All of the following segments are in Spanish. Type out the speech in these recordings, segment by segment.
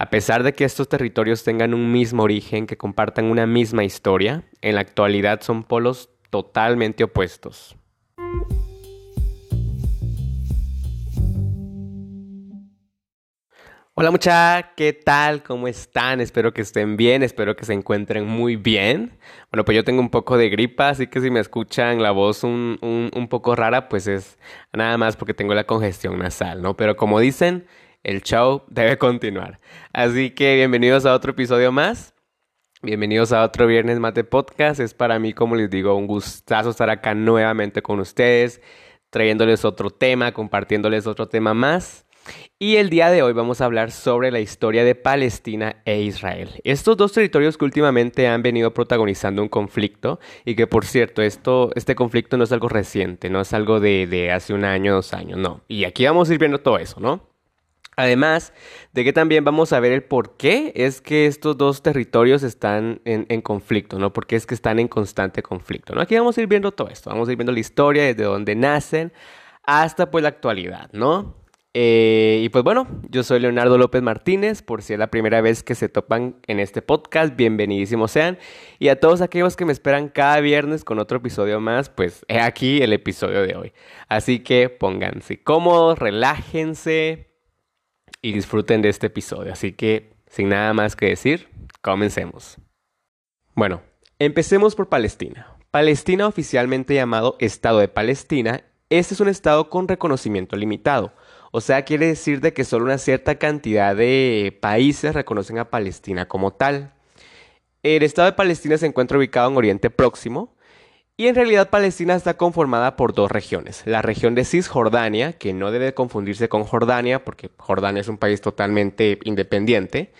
A pesar de que estos territorios tengan un mismo origen, que compartan una misma historia, en la actualidad son polos totalmente opuestos. Hola mucha, ¿qué tal? ¿Cómo están? Espero que estén bien, espero que se encuentren muy bien. Bueno, pues yo tengo un poco de gripa, así que si me escuchan la voz un, un, poco rara, pues es nada más porque tengo la congestión nasal, ¿no? Pero como dicen, el show debe continuar. Así que bienvenidos a otro episodio más. Bienvenidos a otro Viernes Mate Podcast. Es para mí, como les digo, un gustazo estar acá nuevamente con ustedes, trayéndoles otro tema, compartiéndoles otro tema más. Y el día de hoy vamos a hablar sobre la historia de Palestina e Israel. Estos dos territorios que últimamente han venido protagonizando un conflicto y que por cierto, este conflicto no es algo reciente, no es algo de, de hace un año, dos años, no. Y aquí vamos a ir viendo todo eso, ¿no? Además de que también vamos a ver el por qué es que estos dos territorios están en, conflicto, ¿no? Porque es que están en constante conflicto, ¿no? Aquí vamos a ir viendo todo esto, vamos a ir viendo la historia desde donde nacen hasta pues la actualidad, ¿no? Eh, y pues bueno, yo soy Leonardo López Martínez, por si es la primera vez que se topan en este podcast, bienvenidísimos sean. Y a todos aquellos que me esperan cada viernes con otro episodio más, pues he aquí el episodio de hoy. Así que pónganse cómodos, relájense y disfruten de este episodio. Así que, sin nada más que decir, comencemos. Bueno, empecemos por Palestina. Palestina oficialmente llamado Estado de Palestina, este es un estado con reconocimiento limitado o sea, quiere decir de que solo una cierta cantidad de países reconocen a Palestina como tal. El Estado de Palestina se encuentra ubicado en Oriente Próximo y en realidad Palestina está conformada por dos regiones. La región de Cisjordania, que no debe confundirse con Jordania porque Jordania es un país totalmente independiente,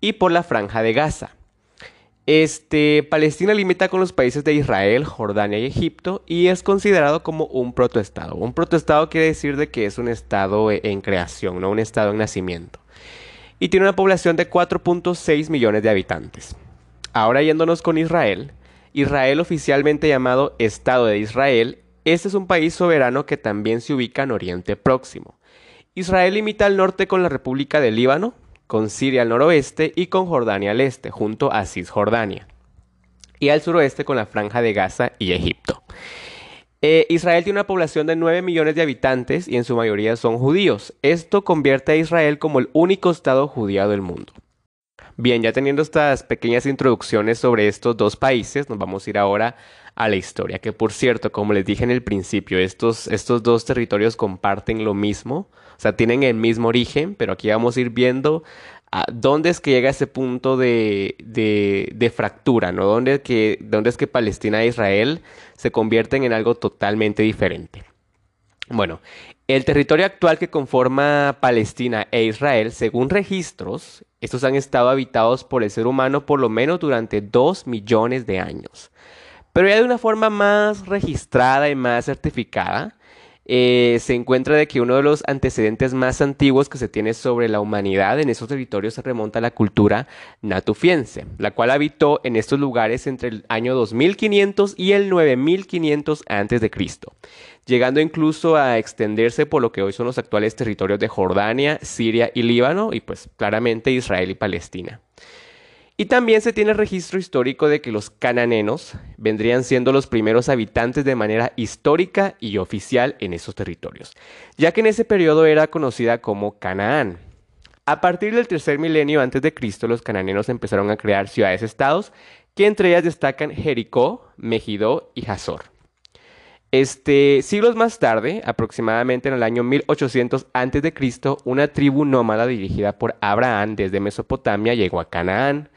y por la franja de Gaza. Este, Palestina limita con los países de Israel, Jordania y Egipto y es considerado como un protoestado. Un protoestado quiere decir de que es un estado e, en creación, no un estado en nacimiento. Y tiene una población de 4.6 millones de habitantes. Ahora yéndonos con Israel. Israel oficialmente llamado Estado de Israel, este es un país soberano que también se ubica en Oriente Próximo. Israel limita al norte con la República de Líbano, con Siria al noroeste y con Jordania al este, junto a Cisjordania, y al suroeste con la franja de Gaza y Egipto. Eh, Israel tiene una población de 9 millones de habitantes y en su mayoría son judíos. Esto convierte a Israel como el único estado judío del mundo. Bien, ya teniendo estas pequeñas introducciones sobre estos dos países, nos vamos a ir ahora a la historia, que por cierto, como les dije en el principio, estos, estos dos territorios comparten lo mismo, o sea, tienen el mismo origen, pero aquí vamos a ir viendo a dónde es que llega ese punto de, de, fractura, ¿no? ¿Dónde, que, ¿Dónde es que Palestina e Israel se convierten en algo totalmente diferente? Bueno, el territorio actual que conforma Palestina e Israel, según registros, estos han estado habitados por el ser humano por lo menos durante dos millones de años. Pero ya de una forma más registrada y más certificada, eh, se encuentra de que uno de los antecedentes más antiguos que se tiene sobre la humanidad en esos territorios se remonta a la cultura natufiense, la cual habitó en estos lugares entre el año 2500 y el 9500 a.C., llegando incluso a extenderse por lo que hoy son los actuales territorios de Jordania, Siria y Líbano, y pues claramente Israel y Palestina. Y también se tiene registro histórico de que los cananenos vendrían siendo los primeros habitantes de manera histórica y oficial en esos territorios, ya que en ese periodo era conocida como Canaán. A partir del tercer milenio antes de Cristo, los cananenos empezaron a crear ciudades-estados, que entre ellas destacan Jericó, Megiddo y Hazor. Este, siglos más tarde, aproximadamente en el año 1800 a.C., una tribu nómada dirigida por Abraham desde Mesopotamia llegó a Canaán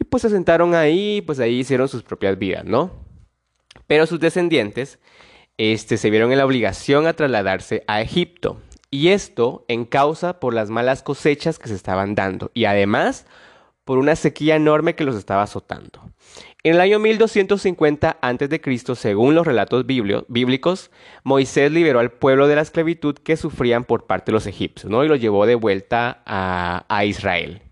y pues se sentaron ahí, pues ahí hicieron sus propias vidas, ¿no? Pero sus descendientes este, se vieron en la obligación a trasladarse a Egipto y esto en causa por las malas cosechas que se estaban dando y además por una sequía enorme que los estaba azotando. En el año 1250 a.C., según los relatos bíblicos, Moisés liberó al pueblo de la esclavitud que sufrían por parte de los egipcios, ¿no? Y lo llevó de vuelta a, Israel.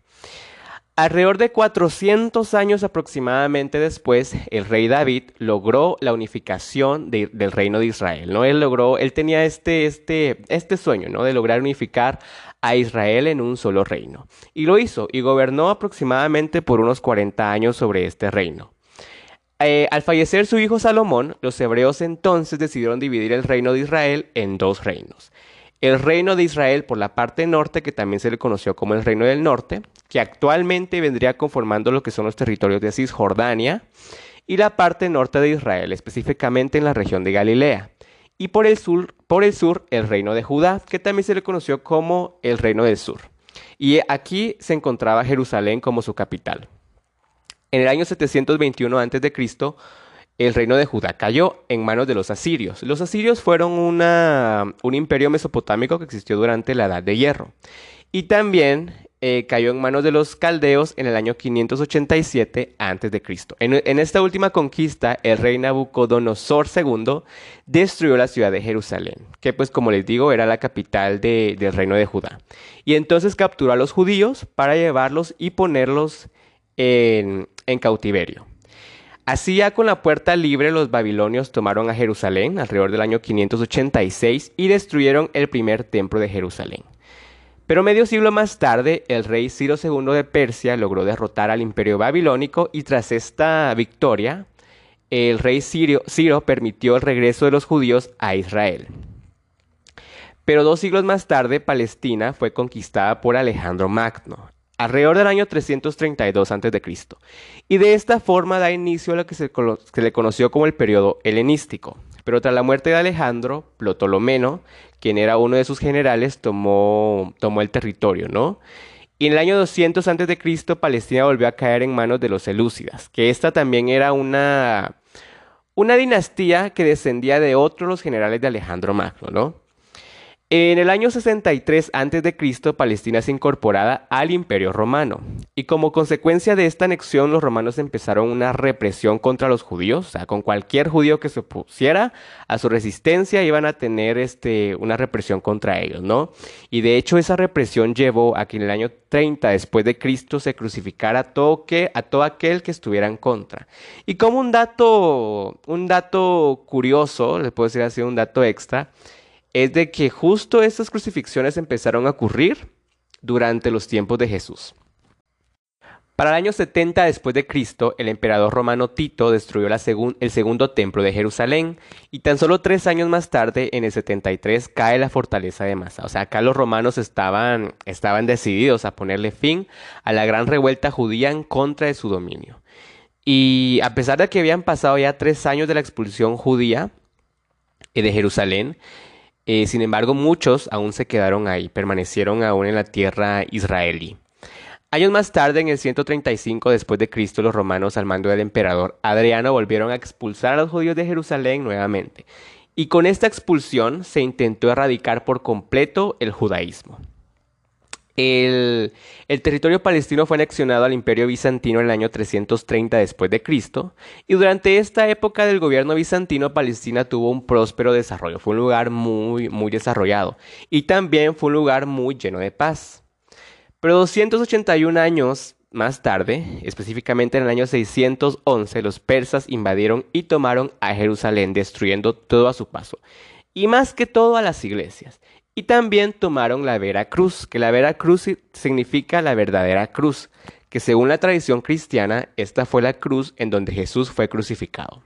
Alrededor de 400 años aproximadamente después, el rey David logró la unificación del reino de Israel, ¿no? Él logró, él tenía este, este, este sueño, ¿no? De lograr unificar a Israel en un solo reino. Y lo hizo, y gobernó aproximadamente por unos 40 años sobre este reino. Eh, al fallecer su hijo Salomón, los hebreos entonces decidieron dividir el reino de Israel en dos reinos. El reino de Israel por la parte norte, que también se le conoció como el reino del norte, que actualmente vendría conformando lo que son los territorios de Cisjordania, y la parte norte de Israel, específicamente en la región de Galilea. Y por el sur, por el sur, el reino de Judá, que también se le conoció como el reino del sur. Y aquí se encontraba Jerusalén como su capital. En el año 721 a.C., el reino de Judá cayó en manos de los asirios. Los asirios fueron un imperio mesopotámico que existió durante la Edad de Hierro. Y también eh, cayó en manos de los caldeos en el año 587 a.C. En, en esta última conquista, el rey Nabucodonosor II destruyó la ciudad de Jerusalén, que pues como les digo era la capital del reino de Judá. Y entonces capturó a los judíos para llevarlos y ponerlos en cautiverio. Así ya con la puerta libre los babilonios tomaron a Jerusalén alrededor del año 586 y destruyeron el primer templo de Jerusalén. Pero medio siglo más tarde, el rey Ciro II de Persia logró derrotar al imperio babilónico y tras esta victoria, el rey Ciro, Ciro permitió el regreso de los judíos a Israel. Pero dos siglos más tarde, Palestina fue conquistada por Alejandro Magno, alrededor del año 332 a.C. Y de esta forma da inicio a lo que se, le conoció como el periodo helenístico. Pero tras la muerte de Alejandro, Ptolomeo, quien era uno de sus generales, tomó, tomó el territorio, ¿no? Y en el año 200 a.C., Palestina volvió a caer en manos de los Selúcidas, que esta también era una, una dinastía que descendía de otros los generales de Alejandro Magno, ¿no? En el año 63 a.C., Palestina es incorporada al Imperio Romano. Y como consecuencia de esta anexión, los romanos empezaron una represión contra los judíos. O sea, con cualquier judío que se opusiera a su resistencia, iban a tener este, una represión contra ellos, ¿no? Y de hecho, esa represión llevó a que en el año 30 después de Cristo se crucificara a todo, a todo aquel que estuviera en contra. Y como un dato, un dato curioso, les puedo decir así, un dato extra, es de que justo estas crucifixiones empezaron a ocurrir durante los tiempos de Jesús. Para el año 70 después de Cristo, el emperador romano Tito destruyó el segundo templo de Jerusalén y tan solo tres años más tarde, en el 73, cae la fortaleza de Masa. O sea, acá los romanos estaban, estaban decididos a ponerle fin a la gran revuelta judía en contra de su dominio. Y a pesar de que habían pasado ya tres años de la expulsión judía eh, de Jerusalén, eh, sin embargo, muchos aún se quedaron ahí, permanecieron aún en la tierra israelí. Años más tarde, en el 135 después de Cristo, los romanos al mando del emperador Adriano volvieron a expulsar a los judíos de Jerusalén nuevamente. Y con esta expulsión se intentó erradicar por completo el judaísmo. El, territorio palestino fue anexionado al imperio bizantino en el año 330 después de Cristo y durante esta época del gobierno bizantino Palestina tuvo un próspero desarrollo, fue un lugar muy muy desarrollado y también fue un lugar muy lleno de paz. Pero 281 años más tarde, específicamente en el año 611, los persas invadieron y tomaron a Jerusalén destruyendo todo a su paso y más que todo a las iglesias. Y también tomaron la Vera Cruz, que la Vera Cruz significa la verdadera cruz, que según la tradición cristiana, esta fue la cruz en donde Jesús fue crucificado.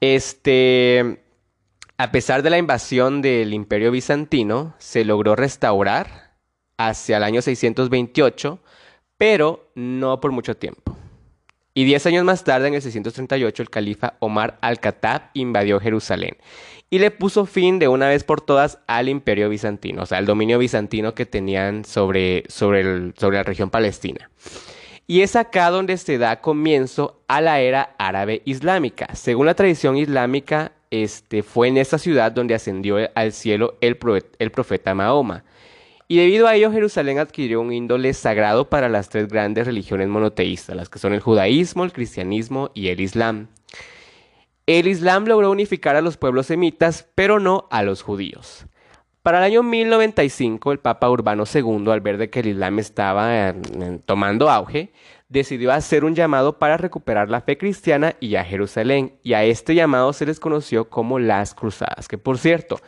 Este, a pesar de la invasión del Imperio Bizantino, se logró restaurar hacia el año 628, pero no por mucho tiempo. Y diez años más tarde, en el 638, el califa Omar al-Khattab invadió Jerusalén y le puso fin de una vez por todas al imperio bizantino, o sea, al dominio bizantino que tenían sobre, sobre, sobre la región palestina. Y es acá donde se da comienzo a la era árabe islámica. Según la tradición islámica, este, fue en esa ciudad donde ascendió al cielo el, el profeta Mahoma. Y debido a ello, Jerusalén adquirió un índole sagrado para las tres grandes religiones monoteístas, las que son el judaísmo, el cristianismo y el islam. El Islam logró unificar a los pueblos semitas, pero no a los judíos. Para el año 1095, el Papa Urbano II, al ver que el Islam estaba tomando auge, decidió hacer un llamado para recuperar la fe cristiana y a Jerusalén, y a este llamado se les conoció como las cruzadas, que por cierto,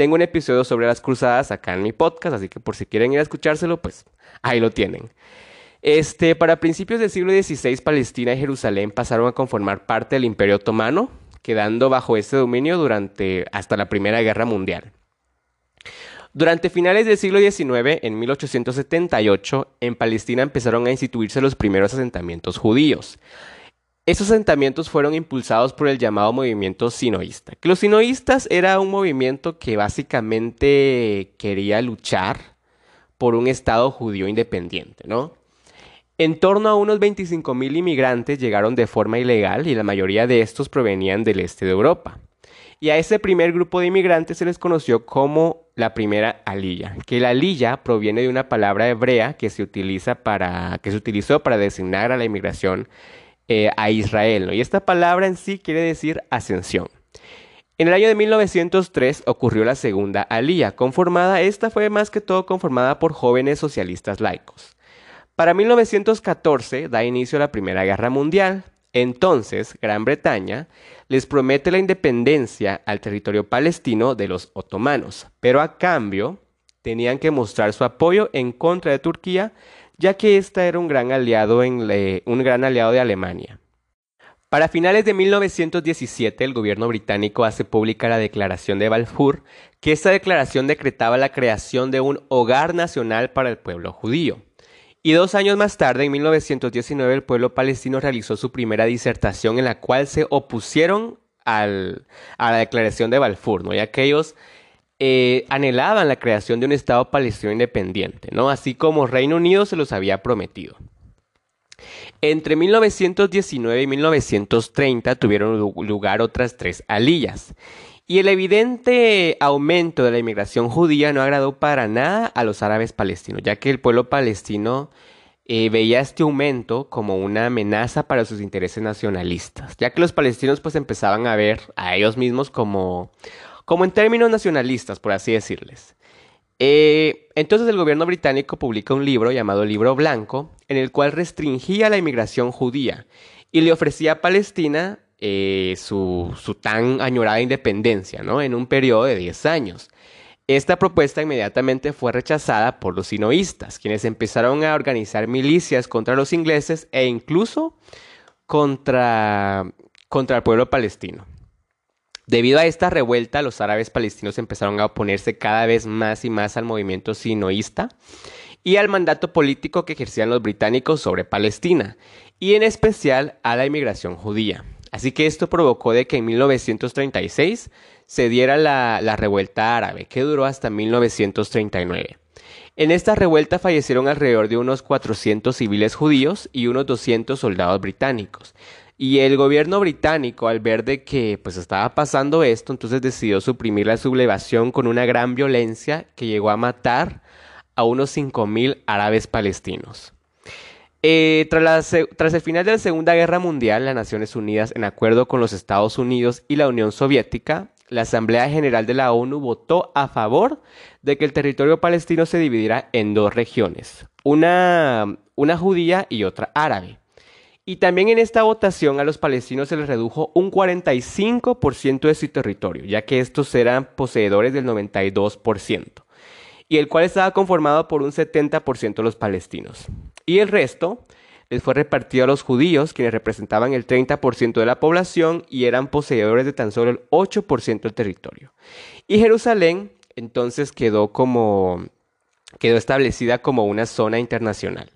tengo un episodio sobre las cruzadas acá en mi podcast, así que por si quieren ir a escuchárselo, pues ahí lo tienen. Este, para principios del siglo XVI, Palestina y Jerusalén pasaron a conformar parte del Imperio Otomano, quedando bajo este dominio durante hasta la Primera Guerra Mundial. Durante finales del siglo XIX, en 1878, en Palestina empezaron a instituirse los primeros asentamientos judíos. Esos asentamientos fueron impulsados por el llamado movimiento sinoísta. Que los sinoístas era un movimiento que básicamente quería luchar por un Estado judío independiente, ¿no? En torno a unos 25.000 inmigrantes llegaron de forma ilegal y la mayoría de estos provenían del este de Europa. Y a ese primer grupo de inmigrantes se les conoció como la primera alilla, que la alilla proviene de una palabra hebrea que se, utiliza para, que se utilizó para designar a la inmigración eh, a Israel. Y esta palabra en sí quiere decir ascensión. En el año de 1903 ocurrió la segunda alilla, conformada, esta fue más que todo conformada por jóvenes socialistas laicos. Para 1914 da inicio a la Primera Guerra Mundial, entonces, Gran Bretaña les promete la independencia al territorio palestino de los otomanos, pero a cambio tenían que mostrar su apoyo en contra de Turquía, ya que ésta era un gran aliado, en un gran aliado de Alemania. Para finales de 1917, el gobierno británico hace pública la Declaración de Balfour, que esta declaración decretaba la creación de un hogar nacional para el pueblo judío. Y dos años más tarde, en 1919, el pueblo palestino realizó su primera disertación en la cual se opusieron a la declaración de Balfour, ¿no? ya que ellos eh, anhelaban la creación de un Estado palestino independiente, ¿no? así como Reino Unido se los había prometido. Entre 1919 y 1930 tuvieron lugar otras tres alillas. Y el evidente aumento de la inmigración judía no agradó para nada a los árabes palestinos, ya que el pueblo palestino eh, veía este aumento como una amenaza para sus intereses nacionalistas, ya que los palestinos pues empezaban a ver a ellos mismos como, como en términos nacionalistas, por así decirles. Eh, entonces el gobierno británico publica un libro llamado Libro Blanco, en el cual restringía la inmigración judía y le ofrecía a Palestina eh, su, tan añorada independencia, ¿no? En un periodo de 10 años. Esta propuesta inmediatamente fue rechazada por los sinoístas, quienes empezaron a organizar milicias contra los ingleses e incluso contra, contra el pueblo palestino. Debido a esta revuelta, los árabes palestinos empezaron a oponerse cada vez más y más al movimiento sinoísta y al mandato político que ejercían los británicos sobre Palestina, y en especial a la inmigración judía. Así que esto provocó de que en 1936 se diera la, revuelta árabe, que duró hasta 1939. En esta revuelta fallecieron alrededor de unos 400 civiles judíos y unos 200 soldados británicos. Y el gobierno británico, al ver de que pues estaba pasando esto, entonces decidió suprimir la sublevación con una gran violencia que llegó a matar a unos 5.000 árabes palestinos. Eh, tras, el final de la Segunda Guerra Mundial, las Naciones Unidas, en acuerdo con los Estados Unidos y la Unión Soviética, la Asamblea General de la ONU votó a favor de que el territorio palestino se dividiera en dos regiones, una, una judía y otra árabe. Y también en esta votación a los palestinos se les redujo un 45% de su territorio, ya que estos eran poseedores del 92% y el cual estaba conformado por un 70% de los palestinos. Y el resto les fue repartido a los judíos, quienes representaban el 30% de la población y eran poseedores de tan solo el 8% del territorio. Y Jerusalén entonces quedó como quedó establecida como una zona internacional.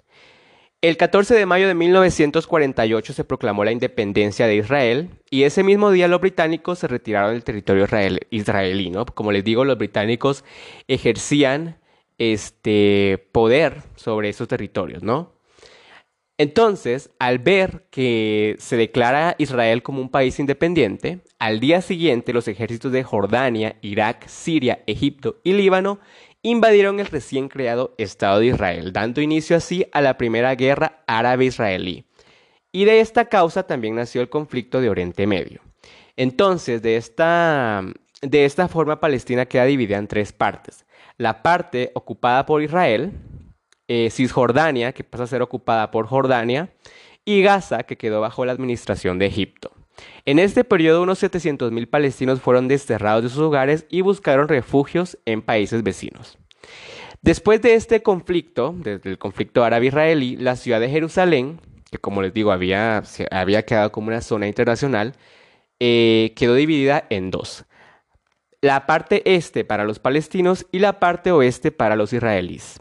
El 14 de mayo de 1948 se proclamó la independencia de Israel y ese mismo día los británicos se retiraron del territorio israelí. Como les digo, los británicos ejercían este poder sobre esos territorios, ¿no? Entonces, al ver que se declara Israel como un país independiente, al día siguiente los ejércitos de Jordania, Irak, Siria, Egipto y Líbano invadieron el recién creado Estado de Israel, dando inicio así a la primera guerra árabe-israelí. Y de esta causa también nació el conflicto de Oriente Medio. Entonces, de esta, de esta forma Palestina queda dividida en tres partes. La parte ocupada por Israel, eh, Cisjordania, que pasa a ser ocupada por Jordania, y Gaza, que quedó bajo la administración de Egipto. En este periodo unos 700.000 palestinos fueron desterrados de sus hogares y buscaron refugios en países vecinos. Después de este conflicto, desde el conflicto árabe-israelí, la ciudad de Jerusalén, que como les digo había, había quedado como una zona internacional, eh, quedó dividida en dos. La parte este para los palestinos y la parte oeste para los israelíes.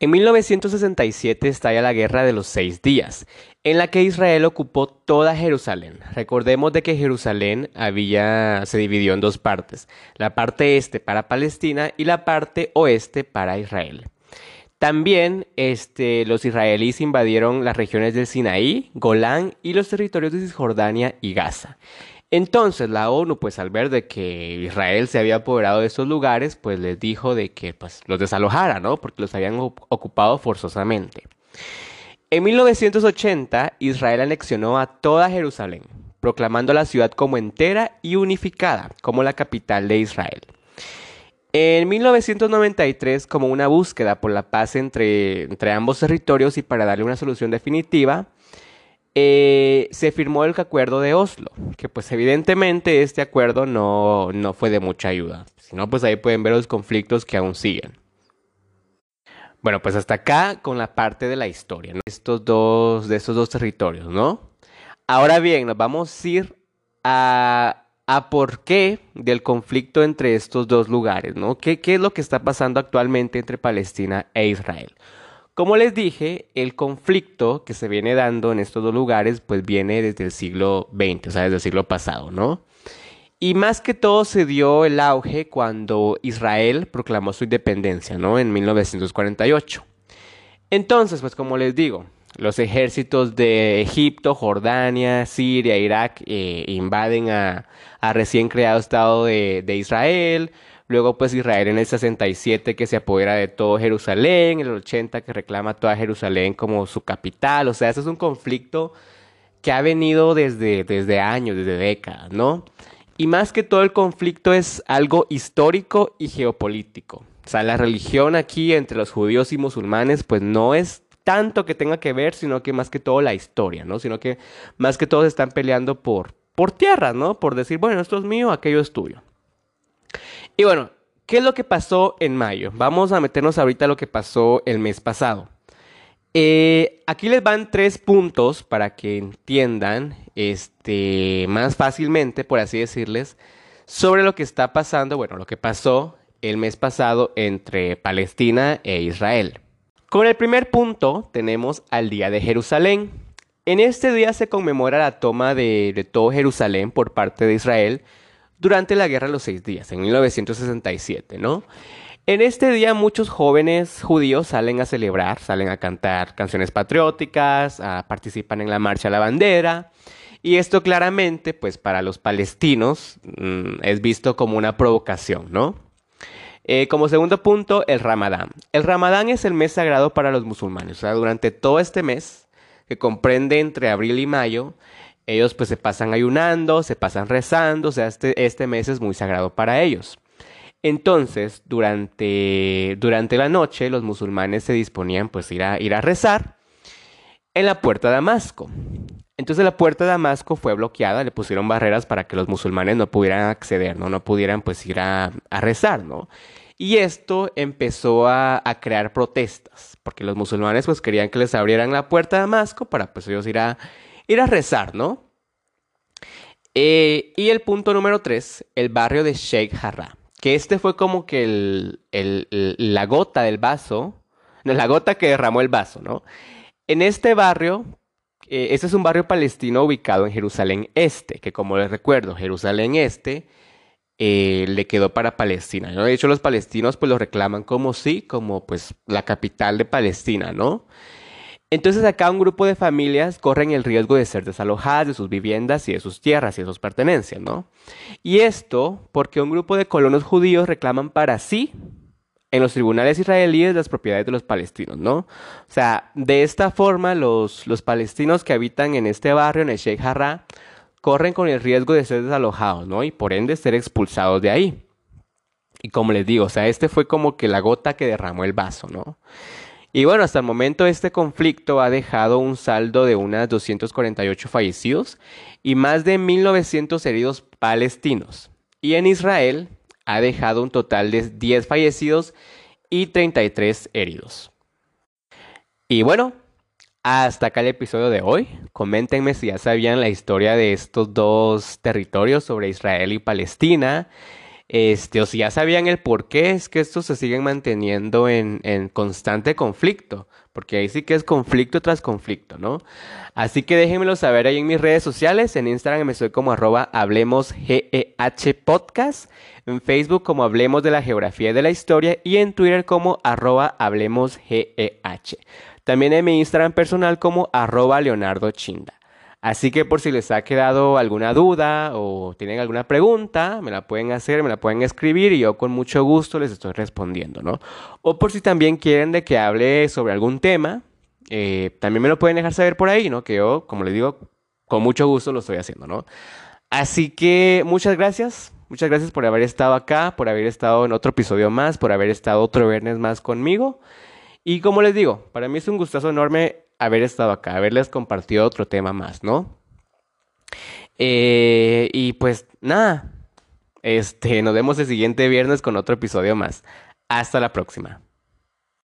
En 1967 estalla la Guerra de los Seis Días, en la que Israel ocupó toda Jerusalén. Recordemos de que Jerusalén había, se dividió en dos partes, la parte este para Palestina y la parte oeste para Israel. También este, los israelíes invadieron las regiones del Sinaí, Golán y los territorios de Cisjordania y Gaza. Entonces la ONU, pues al ver de que Israel se había apoderado de estos lugares, pues les dijo de que pues, los desalojara, ¿no? Porque los habían ocupado forzosamente. En 1980, Israel anexionó a toda Jerusalén, proclamando la ciudad como entera y unificada, como la capital de Israel. En 1993, como una búsqueda por la paz entre, entre ambos territorios y para darle una solución definitiva, eh, se firmó el acuerdo de Oslo, que pues evidentemente este acuerdo no, fue de mucha ayuda. Si no, pues ahí pueden ver los conflictos que aún siguen. Bueno, pues hasta acá con la parte de la historia, Estos dos, de estos dos territorios, ¿no? Ahora bien, nos vamos a ir a, a por qué del conflicto entre estos dos lugares, ¿no? ¿Qué, ¿Qué es lo que está pasando actualmente entre Palestina e Israel? Como les dije, el conflicto que se viene dando en estos dos lugares, pues viene desde el siglo XX, o sea, desde el siglo pasado, ¿no? Y más que todo se dio el auge cuando Israel proclamó su independencia, ¿no? En 1948. Entonces, pues como les digo, los ejércitos de Egipto, Jordania, Siria, Irak eh, invaden a, recién creado Estado de, de Israel. Luego pues Israel en el 67 que se apodera de todo Jerusalén, en el 80 que reclama toda Jerusalén como su capital. O sea, ese es un conflicto que ha venido desde, desde años, desde décadas, ¿no? Y más que todo el conflicto es algo histórico y geopolítico. O sea, la religión aquí entre los judíos y musulmanes pues no es tanto que tenga que ver, sino que más que todo la historia, ¿no? Sino que más que todos están peleando por, por tierras, ¿no? Por decir, bueno, esto es mío, aquello es tuyo. Y bueno, ¿qué es lo que pasó en mayo? Vamos a meternos ahorita a lo que pasó el mes pasado. Eh, aquí les van tres puntos para que entiendan este, más fácilmente, por así decirles, sobre lo que está pasando, bueno, lo que pasó el mes pasado entre Palestina e Israel. Con el primer punto tenemos al Día de Jerusalén. En este día se conmemora la toma de, de todo Jerusalén por parte de Israel durante la Guerra de los Seis Días, en 1967, ¿no? En este día muchos jóvenes judíos salen a celebrar, salen a cantar canciones patrióticas, participan en la marcha a la bandera. Y esto claramente, pues para los palestinos, mm, es visto como una provocación, ¿no? Eh, como segundo punto, el Ramadán. El Ramadán es el mes sagrado para los musulmanes. O sea, durante todo este mes, que comprende entre abril y mayo, ellos pues se pasan ayunando, se pasan rezando, o sea, este, este mes es muy sagrado para ellos. Entonces, durante, durante la noche, los musulmanes se disponían pues ir a, ir a rezar en la puerta de Damasco. Entonces la puerta de Damasco fue bloqueada, le pusieron barreras para que los musulmanes no pudieran acceder, no, no pudieran pues ir a, rezar, ¿no? Y esto empezó a, crear protestas, porque los musulmanes pues querían que les abrieran la puerta de Damasco para pues ellos ir a, ir a rezar, ¿no? Eh, y el punto número tres, el barrio de Sheikh Jarrah, que este fue como que la gota del vaso, no, la gota que derramó el vaso, ¿no? En este barrio, eh, este es un barrio palestino ubicado en Jerusalén Este, que como les recuerdo, Jerusalén Este eh, le quedó para Palestina, ¿no? De hecho, los palestinos pues lo reclaman como sí, como pues la capital de Palestina, ¿no? Entonces acá un grupo de familias corren el riesgo de ser desalojadas de sus viviendas y de sus tierras y de sus pertenencias, ¿no? Y esto porque un grupo de colonos judíos reclaman para sí en los tribunales israelíes las propiedades de los palestinos, ¿no? O sea, de esta forma los, los palestinos que habitan en este barrio, en el Sheikh Jarrah, corren con el riesgo de ser desalojados, ¿no? Y por ende ser expulsados de ahí. Y como les digo, o sea, este fue como que la gota que derramó el vaso, ¿no? Y bueno, hasta el momento este conflicto ha dejado un saldo de unas 248 fallecidos y más de 1.900 heridos palestinos. Y en Israel ha dejado un total de 10 fallecidos y 33 heridos. Y bueno, hasta acá el episodio de hoy. Coméntenme si ya sabían la historia de estos dos territorios sobre Israel y Palestina. Este, o si ya sabían el por qué es que estos se siguen manteniendo en, en constante conflicto. Porque ahí sí que es conflicto tras conflicto, ¿no? Así que déjenmelo saber ahí en mis redes sociales. En Instagram me soy como arroba hablemos GEH podcast. En Facebook como hablemos de la geografía y de la historia. Y en Twitter como arroba hablemos GEH. También en mi Instagram personal como arroba Leonardo Chinda. Así que por si les ha quedado alguna duda o tienen alguna pregunta, me la pueden hacer, me la pueden escribir y yo con mucho gusto les estoy respondiendo, ¿no? O por si también quieren de que hable sobre algún tema, eh, también me lo pueden dejar saber por ahí, ¿no? Que yo, como les digo, con mucho gusto lo estoy haciendo, ¿no? Así que muchas gracias, muchas gracias por haber estado acá, por haber estado en otro episodio más, por haber estado otro viernes más conmigo. Y como les digo, para mí es un gustazo enorme haber estado acá, haberles compartido otro tema más, ¿no? Eh, y pues nada, este, nos vemos el siguiente viernes con otro episodio más. Hasta la próxima.